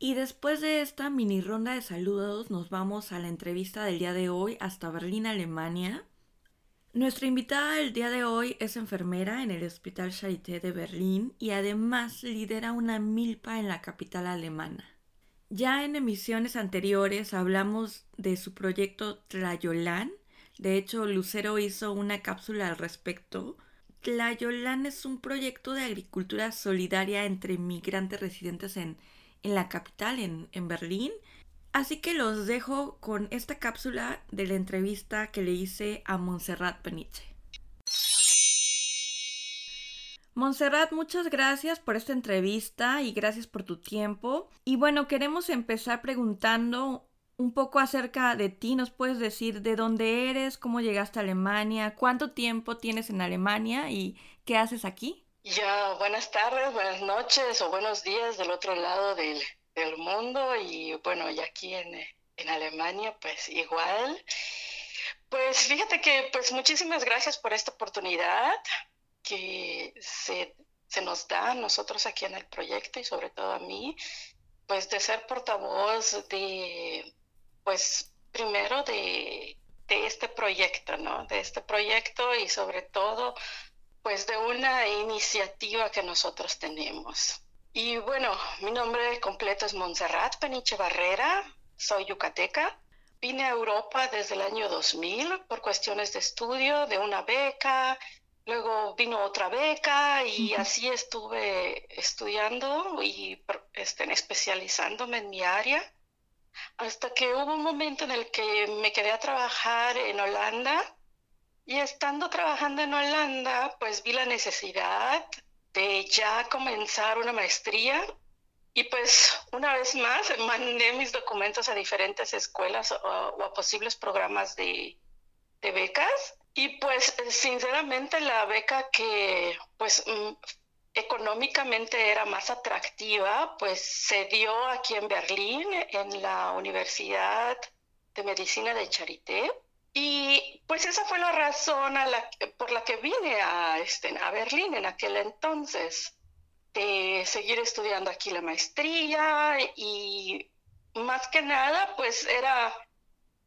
Y después de esta mini ronda de saludos nos vamos a la entrevista del día de hoy hasta Berlín, Alemania. Nuestra invitada del día de hoy es enfermera en el Hospital Charité de Berlín y además lidera una milpa en la capital alemana. Ya en emisiones anteriores hablamos de su proyecto Tlayolan. De hecho, Lucero hizo una cápsula al respecto. Tlayolan es un proyecto de agricultura solidaria entre migrantes residentes en, en la capital, en, en Berlín. Así que los dejo con esta cápsula de la entrevista que le hice a Montserrat Peniche. Montserrat, muchas gracias por esta entrevista y gracias por tu tiempo. Y bueno, queremos empezar preguntando un poco acerca de ti. ¿Nos puedes decir de dónde eres, cómo llegaste a Alemania, cuánto tiempo tienes en Alemania y qué haces aquí? Ya, buenas tardes, buenas noches o buenos días del otro lado del, del mundo y bueno, y aquí en, en Alemania pues igual. Pues fíjate que pues muchísimas gracias por esta oportunidad que se, se nos da a nosotros aquí en el proyecto y sobre todo a mí, pues de ser portavoz de, pues primero de, de este proyecto, ¿no? De este proyecto y sobre todo, pues de una iniciativa que nosotros tenemos. Y bueno, mi nombre completo es Montserrat Peniche Barrera, soy yucateca. Vine a Europa desde el año 2000 por cuestiones de estudio, de una beca Luego vino otra beca y así estuve estudiando y este, especializándome en mi área, hasta que hubo un momento en el que me quedé a trabajar en Holanda y estando trabajando en Holanda, pues vi la necesidad de ya comenzar una maestría y pues una vez más mandé mis documentos a diferentes escuelas o, a posibles programas de, de becas y pues sinceramente la beca que pues mm, económicamente era más atractiva, pues se dio aquí en Berlín, en la Universidad de Medicina de Charité. Y pues esa fue la razón por la que vine a, este, a Berlín en aquel entonces, de seguir estudiando aquí la maestría y más que nada pues era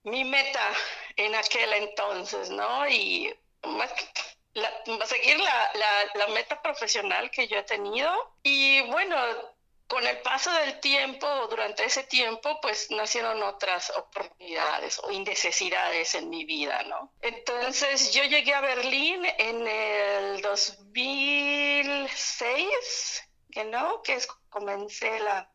mi meta en aquel entonces, ¿no? Y más seguir la, la, meta profesional que yo he tenido. Y bueno, con el paso del tiempo, durante ese tiempo, pues nacieron otras oportunidades o necesidades en mi vida, ¿no? Entonces yo llegué a Berlín en el 2006, que no, que es, comencé la,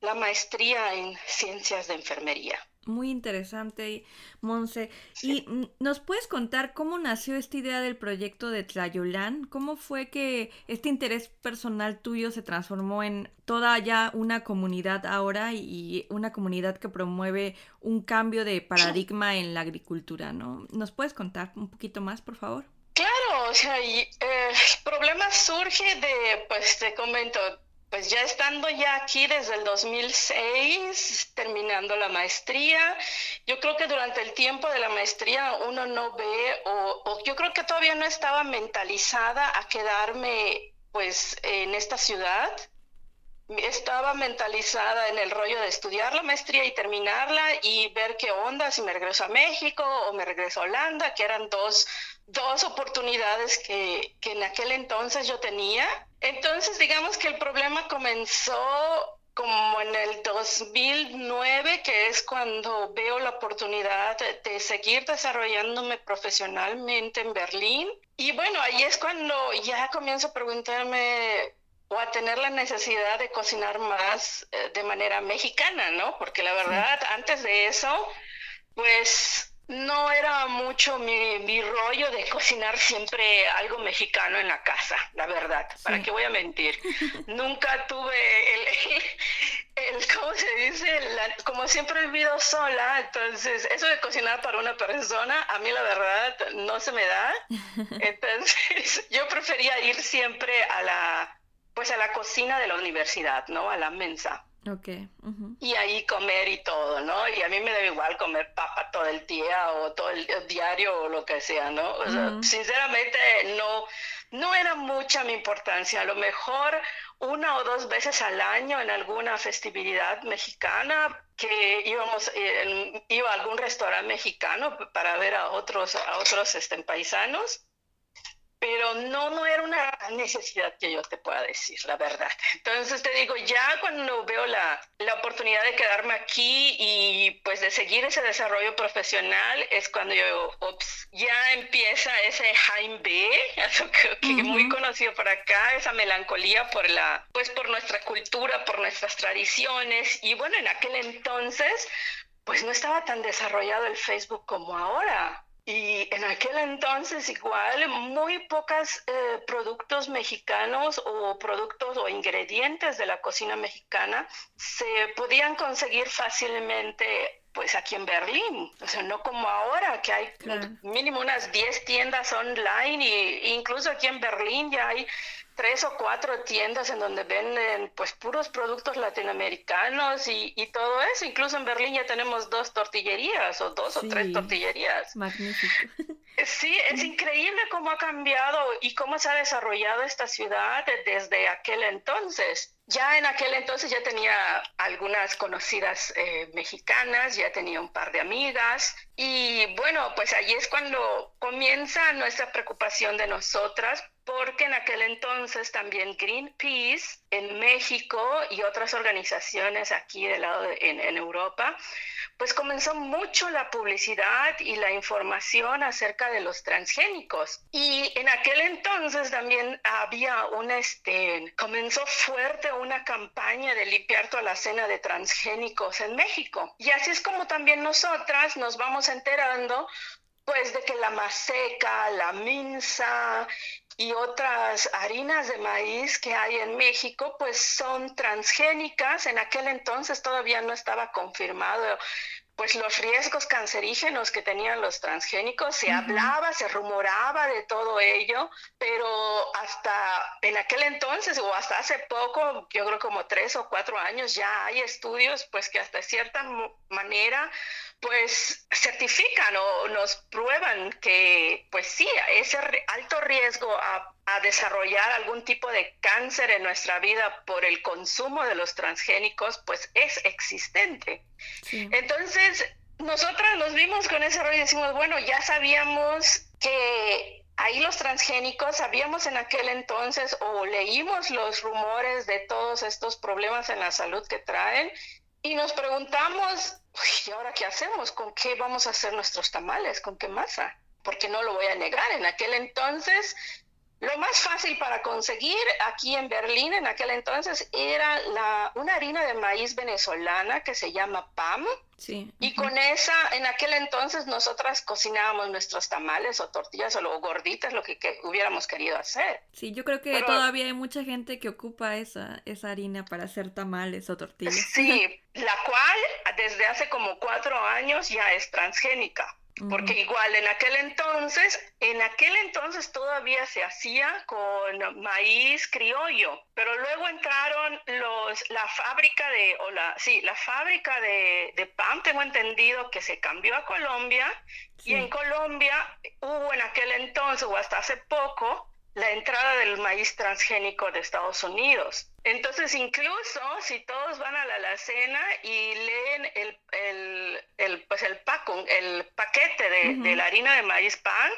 la maestría en ciencias de enfermería muy interesante, Monse. ¿Y nos puedes contar cómo nació esta idea del proyecto de Tlayolán? ¿Cómo fue que este interés personal tuyo se transformó en toda ya una comunidad ahora y una comunidad que promueve un cambio de paradigma en la agricultura, ¿no? ¿Nos puedes contar un poquito más, por favor? Claro, o sea, y, eh, el problema surge de, pues te comento, pues ya estando ya aquí desde el 2006, terminando la maestría, yo creo que durante el tiempo de la maestría uno no ve, o, yo creo que todavía no estaba mentalizada a quedarme pues en esta ciudad. Estaba mentalizada en el rollo de estudiar la maestría y terminarla y ver qué onda, si me regreso a México o me regreso a Holanda, que eran dos, dos oportunidades que, que en aquel entonces yo tenía entonces, digamos que el problema comenzó como en el 2009, que es cuando veo la oportunidad de, seguir desarrollándome profesionalmente en Berlín. Y bueno, ahí es cuando ya comienzo a preguntarme o a tener la necesidad de cocinar más eh, de manera mexicana, ¿no? Porque la verdad, antes de eso, pues no era mucho mi, rollo de cocinar siempre algo mexicano en la casa, la verdad. ¿Para qué voy a mentir? Nunca tuve el, el, ¿cómo se dice? como siempre he vivido sola, entonces eso de cocinar para una persona, a mí la verdad no se me da. Entonces yo prefería ir siempre a la, pues a la cocina de la universidad, ¿no? A la mensa. Okay. Y ahí comer y todo, ¿no? Y a mí me da igual comer papa todo el día o todo el, diario o lo que sea, ¿no? O sea, sinceramente no, no era mucha mi importancia. A lo mejor una o dos veces al año en alguna festividad mexicana que íbamos eh, iba a algún restaurante mexicano para ver a otros a otros este, paisanos pero no, no era una necesidad que yo te pueda decir, la verdad. Entonces te digo, ya cuando veo la, la oportunidad de quedarme aquí y pues de seguir ese desarrollo profesional, es cuando yo, ups, ya empieza ese Jaime B, que, que muy conocido por acá, esa melancolía por la, pues por nuestra cultura, por nuestras tradiciones. Y bueno, en aquel entonces, pues no estaba tan desarrollado el Facebook como ahora. Y en aquel entonces igual muy pocos eh, productos mexicanos o productos o ingredientes de la cocina mexicana se podían conseguir fácilmente pues aquí en Berlín, o sea, no como ahora que hay mínimo unas 10 tiendas online e incluso aquí en Berlín ya hay tres o cuatro tiendas en donde venden pues puros productos latinoamericanos y, y, todo eso. Incluso en Berlín ya tenemos dos tortillerías o dos o tres tortillerías. Magnífico. Sí, es increíble cómo ha cambiado y cómo se ha desarrollado esta ciudad desde aquel entonces. Ya en aquel entonces ya tenía algunas conocidas eh, mexicanas, ya tenía un par de amigas y bueno, pues allí es cuando comienza nuestra preocupación de nosotras porque en aquel entonces también Greenpeace en México y otras organizaciones aquí del lado en, en, Europa, pues comenzó mucho la publicidad y la información acerca de los transgénicos. Y en aquel entonces también había un, este, comenzó fuerte una campaña de limpiar toda la cena de transgénicos en México. Y así es como también nosotras nos vamos enterando pues de que la maseca, la minza y otras harinas de maíz que hay en México, pues son transgénicas. En aquel entonces todavía no estaba confirmado pues los riesgos cancerígenos que tenían los transgénicos, se hablaba, se rumoraba de todo ello, pero hasta en aquel entonces o hasta hace poco, yo creo como tres o cuatro años, ya hay estudios pues que hasta cierta manera pues certifican o nos prueban que pues sí, ese alto riesgo a, desarrollar algún tipo de cáncer en nuestra vida por el consumo de los transgénicos pues es existente. Entonces, nosotras nos vimos con ese rollo y decimos, bueno, ya sabíamos que ahí los transgénicos, sabíamos en aquel entonces o leímos los rumores de todos estos problemas en la salud que traen y nos preguntamos, ¿y ahora qué hacemos? ¿Con qué vamos a hacer nuestros tamales? ¿Con qué masa? Porque no lo voy a negar, en aquel entonces lo más fácil para conseguir aquí en Berlín en aquel entonces era la, una harina de maíz venezolana que se llama PAM. Sí. Y con esa, en aquel entonces nosotras cocinábamos nuestros tamales o tortillas o, gorditas, lo que, hubiéramos querido hacer. Sí, yo creo que todavía hay mucha gente que ocupa esa, esa harina para hacer tamales o tortillas. Sí, la cual desde hace como cuatro años ya es transgénica. Porque igual en aquel entonces, en aquel entonces todavía se hacía con maíz criollo, pero luego entraron los, la fábrica de, o la, sí, la fábrica de, de pan, tengo entendido que se cambió a Colombia, y en Colombia hubo en aquel entonces, o hasta hace poco, la entrada del maíz transgénico de Estados Unidos. Entonces, incluso si todos van a la alacena y leen el, el, el pues el, el paquete de, de, la harina de maíz pan,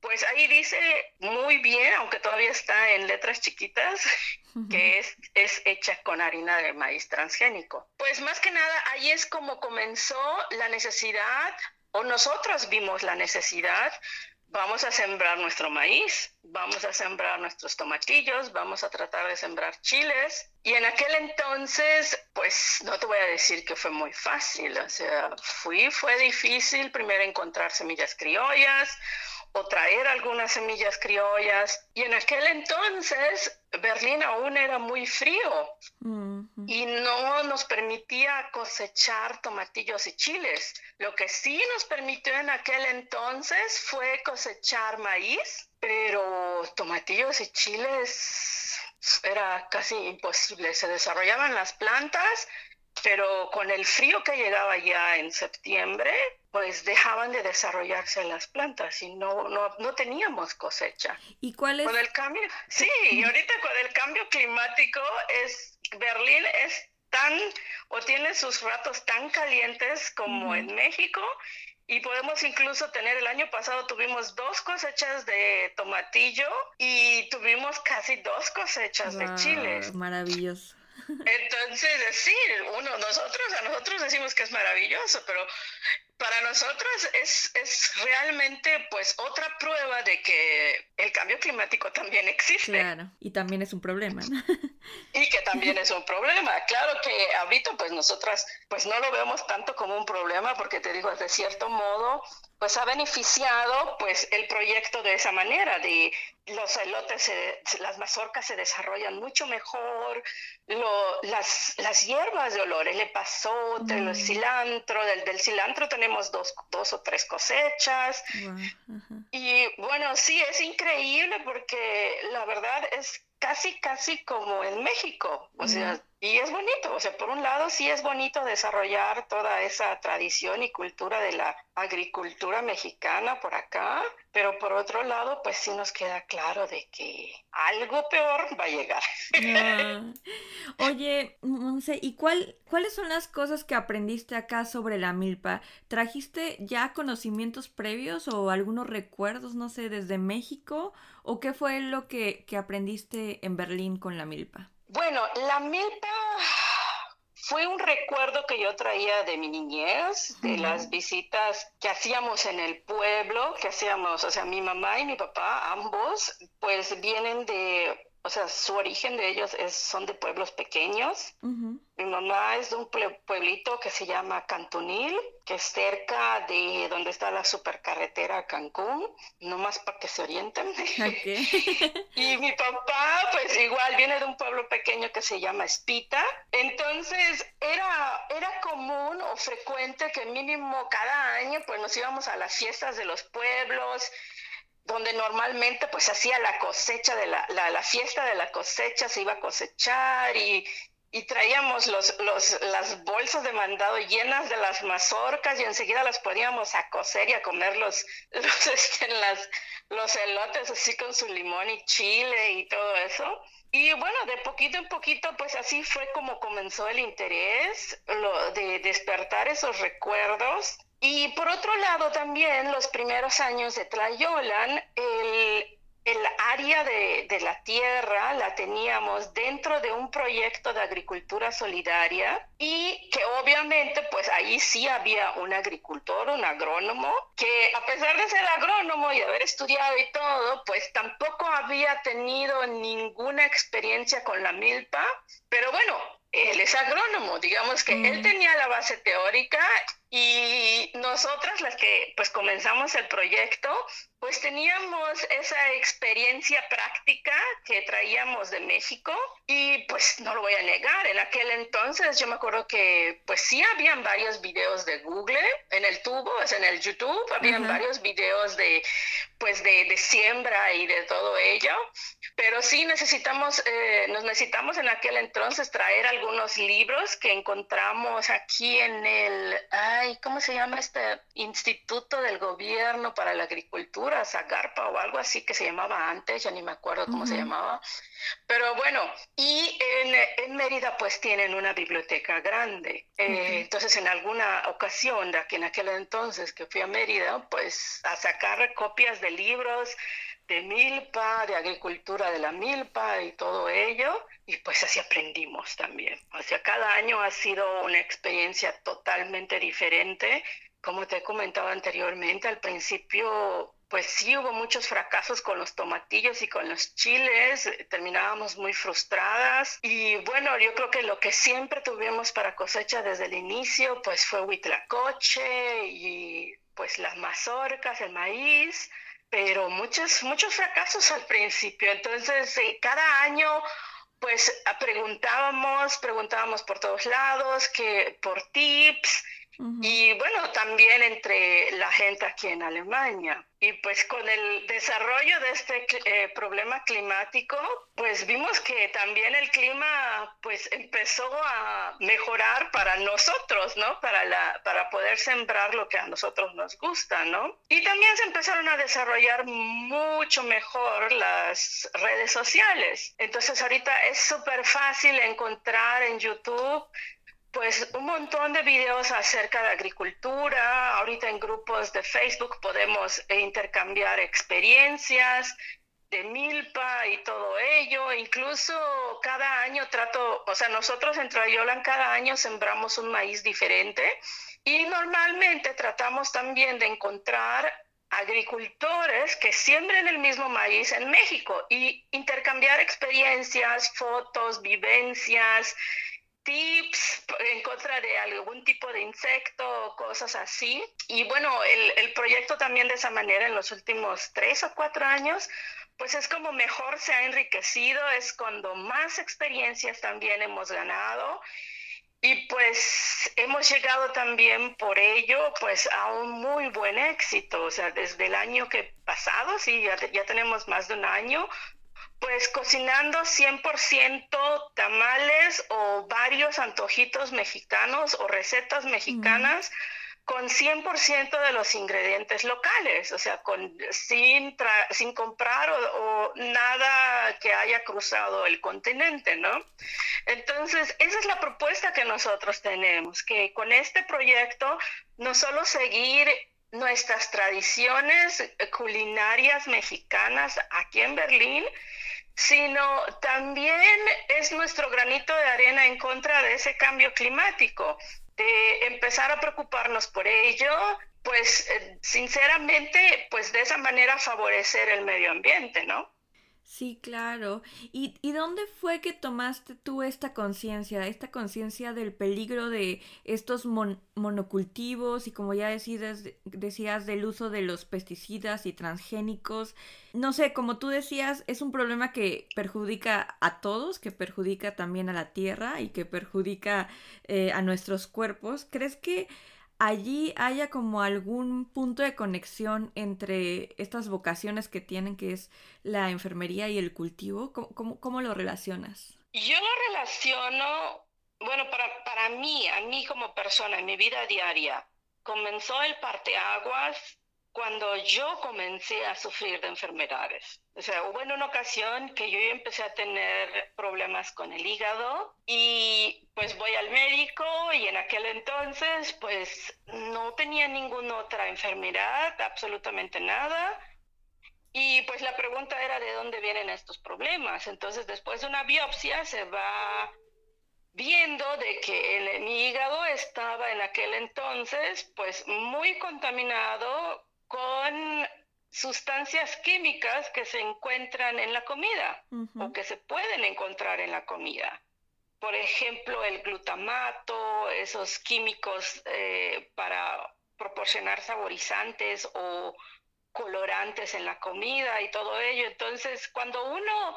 pues ahí dice muy bien, aunque todavía está en letras chiquitas, que es, es hecha con harina de maíz transgénico. Pues más que nada, ahí es como comenzó la necesidad, o nosotros vimos la necesidad vamos a sembrar nuestro maíz, vamos a sembrar nuestros tomatillos, vamos a tratar de sembrar chiles. Y en aquel entonces, pues no te voy a decir que fue muy fácil, o sea, fui, fue difícil primero encontrar semillas criollas, o traer algunas semillas criollas. Y en aquel entonces Berlín aún era muy frío y no nos permitía cosechar tomatillos y chiles. Lo que sí nos permitió en aquel entonces fue cosechar maíz, pero tomatillos y chiles era casi imposible. Se desarrollaban las plantas pero con el frío que llegaba ya en septiembre, pues dejaban de desarrollarse las plantas y no, no, no teníamos cosecha. ¿Y cuál es? Con el cambio, sí, y ahorita con el cambio climático es, Berlín es tan, o tiene sus ratos tan calientes como en México, y podemos incluso tener, el año pasado tuvimos dos cosechas de tomatillo y tuvimos casi dos cosechas de chiles. Maravilloso. Entonces, sí, uno, nosotros, a nosotros decimos que es maravilloso, pero para nosotros es, es realmente pues otra prueba de que el cambio climático también existe. Claro, y también es un problema. Y que también es un problema. Claro que ahorita pues nosotras pues no lo vemos tanto como un problema porque te digo, de cierto modo pues ha beneficiado pues el proyecto de esa manera, de los elotes, las mazorcas se desarrollan mucho mejor, lo, las, las hierbas de olor, el epazote, el mm. cilantro, del, del cilantro tenemos dos, dos o tres cosechas. Y bueno, sí, es increíble porque la verdad es casi, casi como en México. O sea, y es bonito, o sea, por un lado sí es bonito desarrollar toda esa tradición y cultura de la agricultura mexicana por acá, pero por otro lado, pues sí nos queda claro de que algo peor va a llegar. Ah. Oye, Monse, ¿y cuál, cuáles son las cosas que aprendiste acá sobre la milpa? ¿Trajiste ya conocimientos previos o algunos recuerdos, no sé, desde México? ¿O qué fue lo que, que aprendiste en Berlín con la milpa? Bueno, la milpa fue un recuerdo que yo traía de mi niñez, de las visitas que hacíamos en el pueblo, que hacíamos, o sea, mi mamá y mi papá, ambos, pues vienen de o sea, su origen de ellos es, son de pueblos pequeños. Mi mamá es de un pueblito que se llama Cantunil, que es cerca de donde está la supercarretera Cancún, nomás para que se orienten. y mi papá, pues igual, viene de un pueblo pequeño que se llama Espita. Entonces, era, era común o frecuente que mínimo cada año, pues nos íbamos a las fiestas de los pueblos donde normalmente pues hacía la cosecha de la, la, fiesta de la cosecha, se iba a cosechar y, y traíamos los, los, las bolsas de mandado llenas de las mazorcas y enseguida las poníamos a cocer y a comer los, los, este, las, los elotes así con su limón y chile y todo eso. Y bueno, de poquito en poquito, pues así fue como comenzó el interés lo, de despertar esos recuerdos. Y por otro lado también los primeros años de Tlayolan, el, el área de, de, la tierra la teníamos dentro de un proyecto de agricultura solidaria y que obviamente pues ahí sí había un agricultor, un agrónomo, que a pesar de ser agrónomo y haber estudiado y todo, pues tampoco había tenido ninguna experiencia con la milpa, pero bueno, él es agrónomo, digamos que él mm. tenía la base teórica y nosotras las que pues comenzamos el proyecto, pues teníamos esa experiencia práctica que traíamos de México y pues no lo voy a negar, en aquel entonces yo me acuerdo que pues sí habían varios videos de Google en el tubo, es en el YouTube, habían varios videos de pues de, de, siembra y de todo ello, pero sí necesitamos, eh, nos necesitamos en aquel entonces traer algunos libros que encontramos aquí en el, ay, ¿cómo se llama este instituto del gobierno para la agricultura? Zagarpa o algo así que se llamaba antes, ya ni me acuerdo cómo se llamaba, pero bueno, y en, en, Mérida pues tienen una biblioteca grande, eh, entonces en alguna ocasión, de que en aquel entonces que fui a Mérida, pues a sacar copias de libros de milpa, de agricultura de la milpa y todo ello, y pues así aprendimos también. O sea, cada año ha sido una experiencia totalmente diferente. Como te he comentado anteriormente, al principio pues sí hubo muchos fracasos con los tomatillos y con los chiles, terminábamos muy frustradas y bueno, yo creo que lo que siempre tuvimos para cosecha desde el inicio pues fue huitlacoche y pues las mazorcas, el maíz, pero muchos, muchos fracasos al principio. Entonces, cada año, pues preguntábamos, preguntábamos por todos lados, que por tips, y bueno, también entre la gente aquí en Alemania. Y pues con el desarrollo de este eh, problema climático, pues vimos que también el clima pues empezó a mejorar para nosotros, ¿no? Para, la, para poder sembrar lo que a nosotros nos gusta, ¿no? Y también se empezaron a desarrollar mucho mejor las redes sociales. Entonces ahorita es súper fácil encontrar en YouTube pues un montón de videos acerca de agricultura. Ahorita en grupos de Facebook podemos intercambiar experiencias de milpa y todo ello. Incluso cada año trato, o sea, nosotros en Trayolan cada año sembramos un maíz diferente y normalmente tratamos también de encontrar agricultores que siembren el mismo maíz en México y intercambiar experiencias, fotos, vivencias, tips en contra de algún tipo de insecto o cosas así. Y bueno, el, el, proyecto también de esa manera en los últimos tres o cuatro años, pues es como mejor se ha enriquecido, es cuando más experiencias también hemos ganado. Y pues hemos llegado también por ello pues a un muy buen éxito, o sea, desde el año que pasado, sí, ya, ya tenemos más de un año, pues cocinando 100% tamales o varios antojitos mexicanos o recetas mexicanas con 100% de los ingredientes locales, o sea, con, sin, sin comprar o, nada que haya cruzado el continente, ¿no? Entonces, esa es la propuesta que nosotros tenemos, que con este proyecto no solo seguir nuestras tradiciones culinarias mexicanas aquí en Berlín, sino también es nuestro granito de arena en contra de ese cambio climático, de empezar a preocuparnos por ello, pues eh, sinceramente, pues de esa manera favorecer el medio ambiente, ¿no? Sí, claro. ¿Y, ¿Y, dónde fue que tomaste tú esta conciencia, esta conciencia del peligro de estos monocultivos y como ya decías, decías del uso de los pesticidas y transgénicos? No sé, como tú decías, es un problema que perjudica a todos, que perjudica también a la tierra y que perjudica eh, a nuestros cuerpos. ¿Crees que allí haya como algún punto de conexión entre estas vocaciones que tienen, que es la enfermería y el cultivo? ¿Cómo, cómo, lo relacionas? Yo lo relaciono, bueno, para, para mí, a mí como persona, en mi vida diaria, comenzó el parteaguas cuando yo comencé a sufrir de enfermedades. O sea, hubo en una ocasión que yo empecé a tener problemas con el hígado y pues voy al médico y en aquel entonces pues no tenía ninguna otra enfermedad, absolutamente nada. Y pues la pregunta era de dónde vienen estos problemas. Entonces después de una biopsia se va viendo de que mi hígado estaba en aquel entonces pues muy contaminado con sustancias químicas que se encuentran en la comida o que se pueden encontrar en la comida. Por ejemplo, el glutamato, esos químicos eh, para proporcionar saborizantes o colorantes en la comida y todo ello. Entonces, cuando uno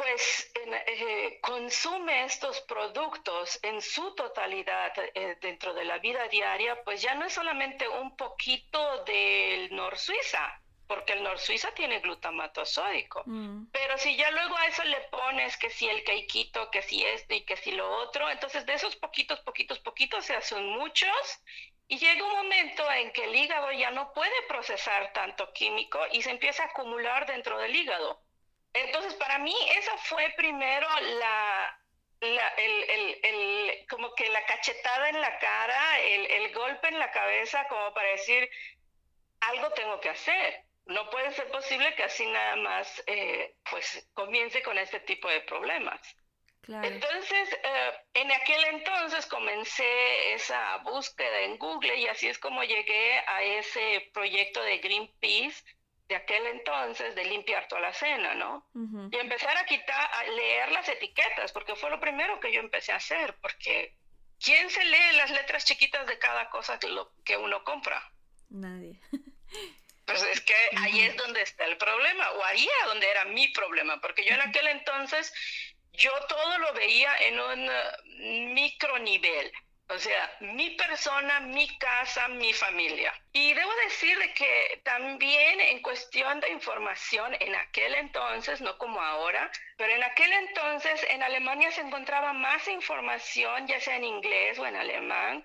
pues eh, consume estos productos en su totalidad eh, dentro de la vida diaria, pues ya no es solamente un poquito del Nor Suiza, porque el Nor Suiza tiene glutamato sódico. Mm. Pero si ya luego a eso le pones que si el quequito, que si esto y que si lo otro, entonces de esos poquitos, poquitos, poquitos se hacen muchos y llega un momento en que el hígado ya no puede procesar tanto químico y se empieza a acumular dentro del hígado. Entonces, para mí, esa fue primero la, el, como que la cachetada en la cara, el, golpe en la cabeza, como para decir, algo tengo que hacer. No puede ser posible que así nada más, eh, pues, comience con este tipo de problemas. Entonces, eh, en aquel entonces comencé esa búsqueda en Google y así es como llegué a ese proyecto de Greenpeace de aquel entonces de limpiar toda la cena, ¿no? Y empezar a quitar, a leer las etiquetas, porque fue lo primero que yo empecé a hacer, porque ¿quién se lee las letras chiquitas de cada cosa que, lo, que uno compra? Nadie. Pues es que ahí es donde está el problema, o ahí es donde era mi problema, porque yo en aquel entonces, yo todo lo veía en un uh, micro nivel. O sea, mi persona, mi casa, mi familia. Y debo decir que también en cuestión de información, en aquel entonces, no como ahora, pero en aquel entonces en Alemania se encontraba más información, ya sea en inglés o en alemán,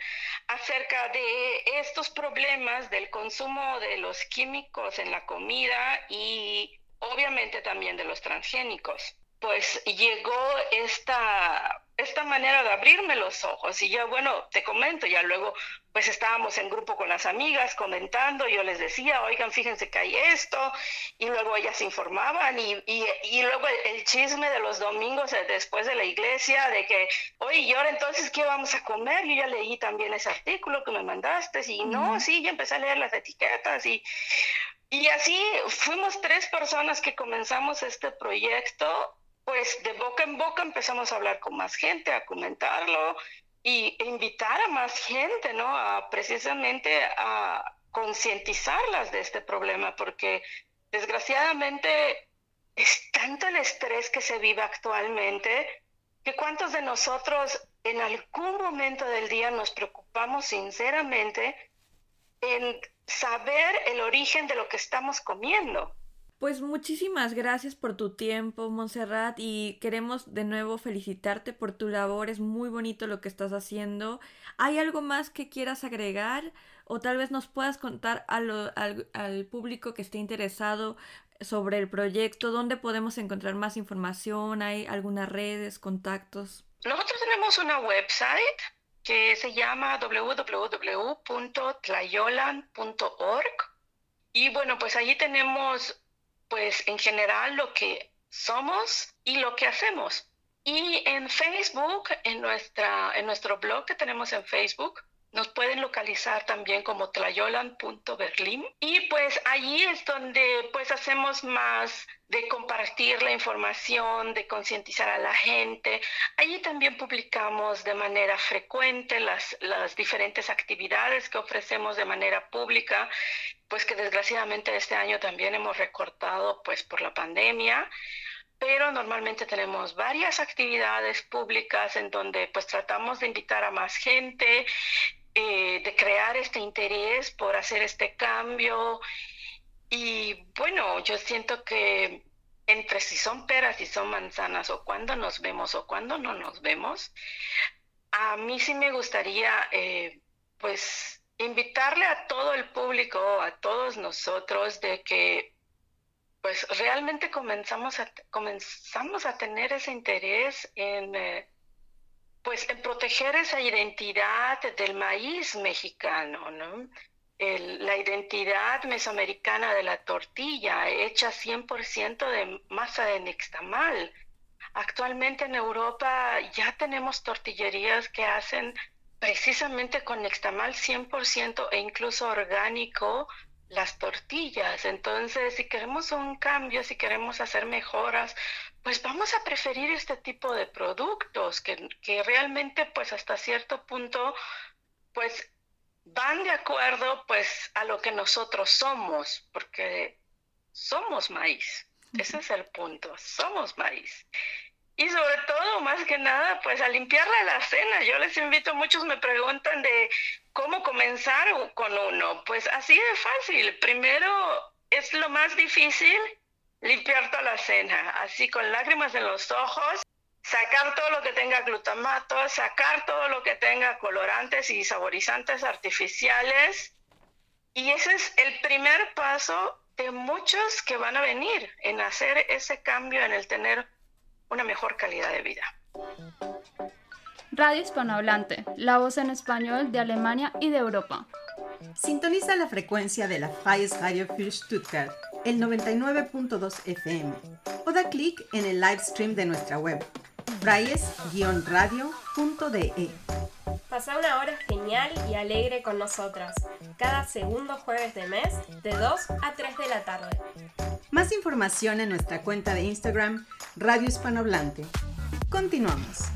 acerca de estos problemas del consumo de los químicos en la comida y obviamente también de los transgénicos pues llegó esta, esta manera de abrirme los ojos. Y yo, bueno, te comento, ya luego pues estábamos en grupo con las amigas comentando, yo les decía, oigan, fíjense que hay esto, y luego ellas informaban, y, y, luego el, chisme de los domingos eh, después de la iglesia, de que, oye, ¿y ahora entonces qué vamos a comer? Yo ya leí también ese artículo que me mandaste, y no, sí, ya empecé a leer las etiquetas, y, y así fuimos tres personas que comenzamos este proyecto pues de boca en boca empezamos a hablar con más gente, a comentarlo y e invitar a más gente, ¿no? A precisamente a concientizarlas de este problema, porque desgraciadamente es tanto el estrés que se vive actualmente que cuántos de nosotros en algún momento del día nos preocupamos sinceramente en saber el origen de lo que estamos comiendo. Pues muchísimas gracias por tu tiempo, Montserrat, y queremos de nuevo felicitarte por tu labor. Es muy bonito lo que estás haciendo. ¿Hay algo más que quieras agregar? O tal vez nos puedas contar al, al público que esté interesado sobre el proyecto, dónde podemos encontrar más información, hay algunas redes, contactos. Nosotros tenemos una website que se llama www.tlayolan.org y bueno, pues allí tenemos pues en general lo que somos y lo que hacemos. Y en Facebook, en, nuestra, en nuestro blog que tenemos en Facebook, nos pueden localizar también como tlayolan.berlin y pues allí es donde pues hacemos más de compartir la información, de concientizar a la gente. Allí también publicamos de manera frecuente las, las diferentes actividades que ofrecemos de manera pública, pues que desgraciadamente este año también hemos recortado pues por la pandemia pero normalmente tenemos varias actividades públicas en donde pues tratamos de invitar a más gente, eh, de crear este interés por hacer este cambio. Y bueno, yo siento que entre si son peras y son manzanas, o cuando nos vemos o cuando no nos vemos, a mí sí me gustaría, eh, pues, invitarle a todo el público, a todos nosotros, de que pues realmente comenzamos a, comenzamos a tener ese interés en, eh, pues en proteger esa identidad del maíz mexicano, ¿no? la identidad mesoamericana de la tortilla, hecha 100% de masa de nixtamal. Actualmente en Europa ya tenemos tortillerías que hacen precisamente con nixtamal 100% e incluso orgánico las tortillas. Entonces, si queremos un cambio, si queremos hacer mejoras, pues vamos a preferir este tipo de productos que, que realmente, pues hasta cierto punto, pues van de acuerdo pues a lo que nosotros somos, porque somos maíz. Ese es el punto, somos maíz. Y sobre todo, más que nada, pues a limpiarle la cena. Yo les invito, muchos me preguntan de cómo comenzar con uno. Pues así de fácil. Primero es lo más difícil, limpiar toda la cena, así con lágrimas en los ojos, sacar todo lo que tenga glutamato, sacar todo lo que tenga colorantes y saborizantes artificiales. Y ese es el primer paso de muchos que van a venir en hacer ese cambio, en el tener una mejor calidad de vida. Radio Hispanohablante, la voz en español de Alemania y de Europa. Sintoniza la frecuencia de la Freies Radio für Stuttgart, el 99.2 FM, o da clic en el live stream de nuestra web, freies-radio.de. Pasa una hora genial y alegre con nosotras, cada segundo jueves de mes, de 2 a 3 de la tarde. Más información en nuestra cuenta de Instagram, Radio Hispanohablante. Continuamos.